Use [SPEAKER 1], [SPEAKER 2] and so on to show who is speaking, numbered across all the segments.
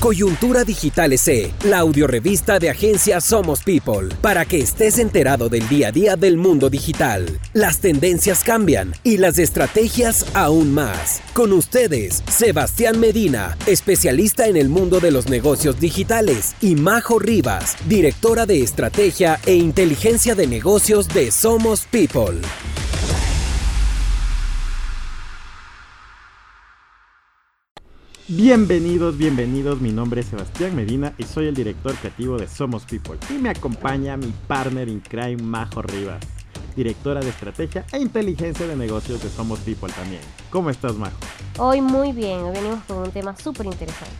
[SPEAKER 1] Coyuntura Digital SE, la audiorevista de agencia Somos People, para que estés enterado del día a día del mundo digital. Las tendencias cambian y las estrategias aún más. Con ustedes, Sebastián Medina, especialista en el mundo de los negocios digitales, y Majo Rivas, directora de estrategia e inteligencia de negocios de Somos People.
[SPEAKER 2] Bienvenidos, bienvenidos. Mi nombre es Sebastián Medina y soy el director creativo de Somos People. Y me acompaña mi partner in crime, Majo Rivas, directora de estrategia e inteligencia de negocios de Somos People también. ¿Cómo estás, Majo?
[SPEAKER 3] Hoy muy bien, hoy venimos con un tema súper interesante.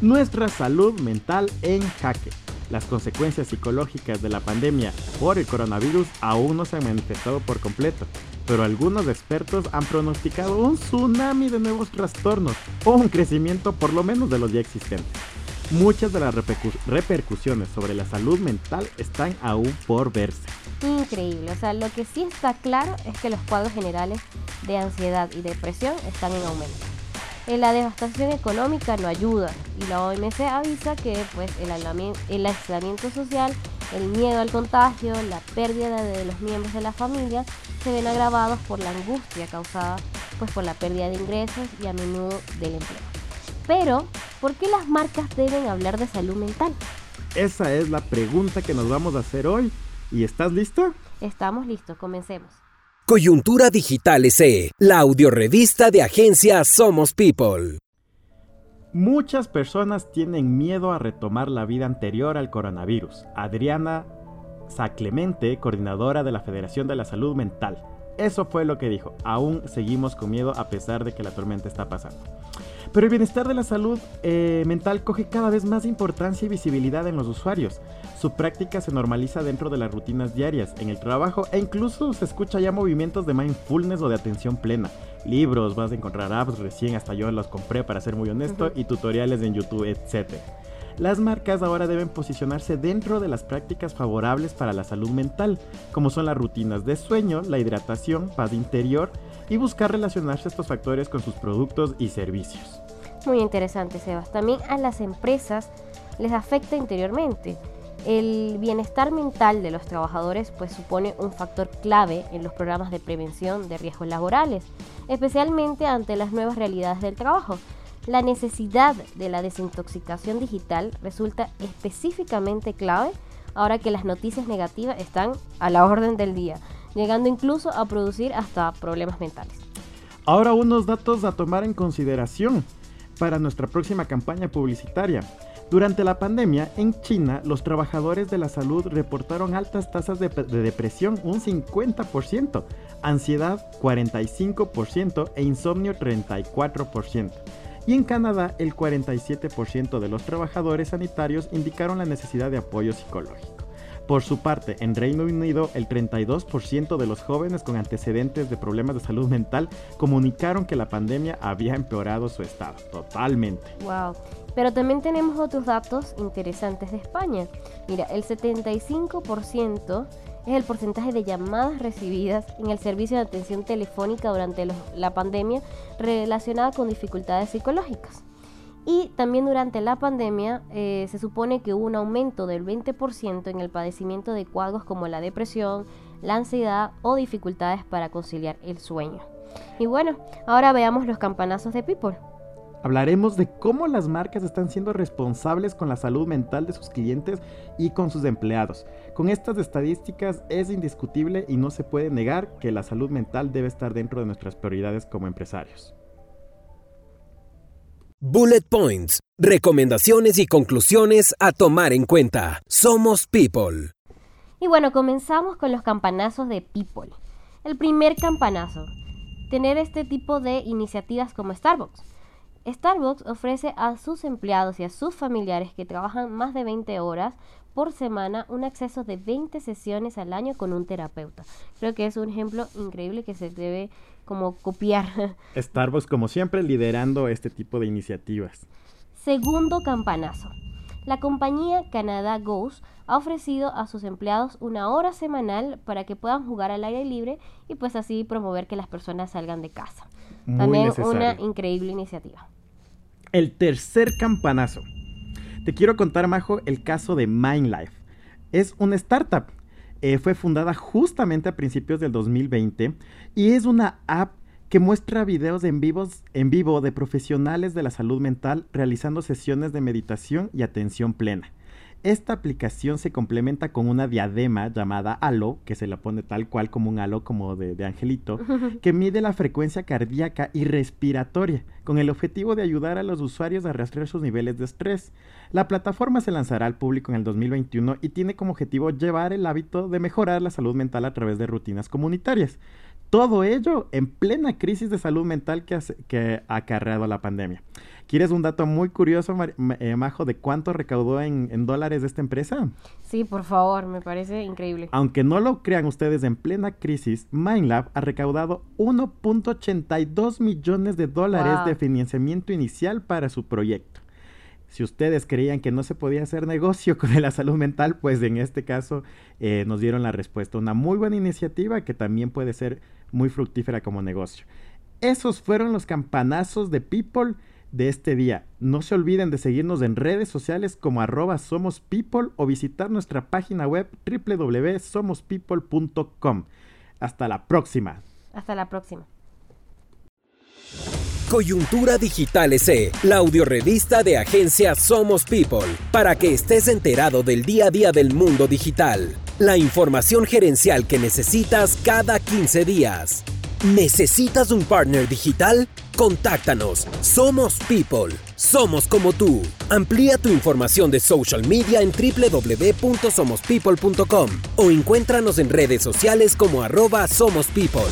[SPEAKER 2] Nuestra salud mental en jaque. Las consecuencias psicológicas de la pandemia por el coronavirus aún no se han manifestado por completo pero algunos expertos han pronosticado un tsunami de nuevos trastornos o un crecimiento por lo menos de los ya existentes. Muchas de las repercusiones sobre la salud mental están aún por verse.
[SPEAKER 3] Increíble, o sea, lo que sí está claro es que los cuadros generales de ansiedad y depresión están en aumento. La devastación económica no ayuda y la OMC avisa que pues, el, el aislamiento social, el miedo al contagio, la pérdida de los miembros de la familia se ven agravados por la angustia causada pues por la pérdida de ingresos y a menudo del empleo. Pero, ¿por qué las marcas deben hablar de salud mental?
[SPEAKER 2] Esa es la pregunta que nos vamos a hacer hoy. ¿Y estás listo?
[SPEAKER 3] Estamos listos, comencemos.
[SPEAKER 1] Coyuntura Digital SE, la audiorevista de agencia Somos People.
[SPEAKER 2] Muchas personas tienen miedo a retomar la vida anterior al coronavirus. Adriana Clemente, coordinadora de la Federación de la Salud Mental. Eso fue lo que dijo. Aún seguimos con miedo a pesar de que la tormenta está pasando. Pero el bienestar de la salud eh, mental coge cada vez más importancia y visibilidad en los usuarios. Su práctica se normaliza dentro de las rutinas diarias, en el trabajo e incluso se escucha ya movimientos de mindfulness o de atención plena. Libros, vas a encontrar apps, recién hasta yo los compré para ser muy honesto, y tutoriales en YouTube, etc. Las marcas ahora deben posicionarse dentro de las prácticas favorables para la salud mental, como son las rutinas de sueño, la hidratación, paz interior y buscar relacionarse estos factores con sus productos y servicios.
[SPEAKER 3] Muy interesante, Sebas. También a las empresas les afecta interiormente. El bienestar mental de los trabajadores pues supone un factor clave en los programas de prevención de riesgos laborales, especialmente ante las nuevas realidades del trabajo. La necesidad de la desintoxicación digital resulta específicamente clave ahora que las noticias negativas están a la orden del día, llegando incluso a producir hasta problemas mentales.
[SPEAKER 2] Ahora unos datos a tomar en consideración para nuestra próxima campaña publicitaria. Durante la pandemia, en China, los trabajadores de la salud reportaron altas tasas de, depresión, un 50%, ansiedad 45% e insomnio 34%. Y en Canadá, el 47% de los trabajadores sanitarios indicaron la necesidad de apoyo psicológico. Por su parte, en Reino Unido, el 32% de los jóvenes con antecedentes de problemas de salud mental comunicaron que la pandemia había empeorado su estado. Totalmente.
[SPEAKER 3] Wow. Pero también tenemos otros datos interesantes de España. Mira, el 75% es el porcentaje de llamadas recibidas en el servicio de atención telefónica durante la pandemia relacionada con dificultades psicológicas. Y también durante la pandemia eh, se supone que hubo un aumento del 20% en el padecimiento de cuadros como la depresión, la ansiedad o dificultades para conciliar el sueño. Y bueno, ahora veamos los campanazos de People.
[SPEAKER 2] Hablaremos de cómo las marcas están siendo responsables con la salud mental de sus clientes y con sus empleados. Con estas estadísticas es indiscutible y no se puede negar que la salud mental debe estar dentro de nuestras prioridades como empresarios.
[SPEAKER 1] Bullet Points, recomendaciones y conclusiones a tomar en cuenta. Somos People.
[SPEAKER 3] Y bueno, comenzamos con los campanazos de People. El primer campanazo, tener este tipo de iniciativas como Starbucks Starbucks ofrece a sus empleados y a sus familiares que trabajan más de 20 horas por semana un acceso de 20 sesiones al año con un terapeuta. Creo que es un ejemplo increíble que se debe como copiar.
[SPEAKER 2] Starbucks como siempre liderando este tipo de iniciativas.
[SPEAKER 3] Segundo campanazo. La compañía Canada Goes ha ofrecido a sus empleados una hora semanal para que puedan jugar al aire libre y pues así promover que las personas salgan de casa. También una increíble iniciativa.
[SPEAKER 2] El tercer campanazo. Te quiero contar, Majo, el caso de MindLife. Es una startup. Eh, fue fundada justamente a principios del 2020 y es una app que muestra videos en, vivos, en vivo de profesionales de la salud mental realizando sesiones de meditación y atención plena. Esta aplicación se complementa con una diadema llamada Halo, que se la pone tal cual como un halo como de, angelito, que mide la frecuencia cardíaca y respiratoria, con el objetivo de ayudar a los usuarios a rastrear sus niveles de estrés. La plataforma se lanzará al público en el 2021 y tiene como objetivo llevar el hábito de mejorar la salud mental a través de rutinas comunitarias. Todo ello en plena crisis de salud mental que, que ha acarreado la pandemia. ¿Quieres un dato muy curioso, eh, Majo, de cuánto recaudó en, en, dólares esta empresa?
[SPEAKER 3] Sí, por favor, me parece increíble.
[SPEAKER 2] Aunque no lo crean ustedes, en plena crisis, MindLab ha recaudado 1.82 millones de dólares de financiamiento inicial para su proyecto. Si ustedes creían que no se podía hacer negocio con la salud mental, pues en este caso eh, nos dieron la respuesta. Una muy buena iniciativa que también puede ser muy fructífera como negocio. Esos fueron los campanazos de People de este día. No se olviden de seguirnos en redes sociales como arroba somos people o visitar nuestra página web www.somospeople.com. Hasta la próxima.
[SPEAKER 3] Hasta la próxima.
[SPEAKER 1] Coyuntura Digital SE, la audiorevista de agencia Somos People, para que estés enterado del día a día del mundo digital. La información gerencial que necesitas cada 15 días. ¿Necesitas un partner digital? Contáctanos. Somos People. Somos como tú. Amplía tu información de social media en www.somospeople.com o encuéntranos en redes sociales como arroba Somos People.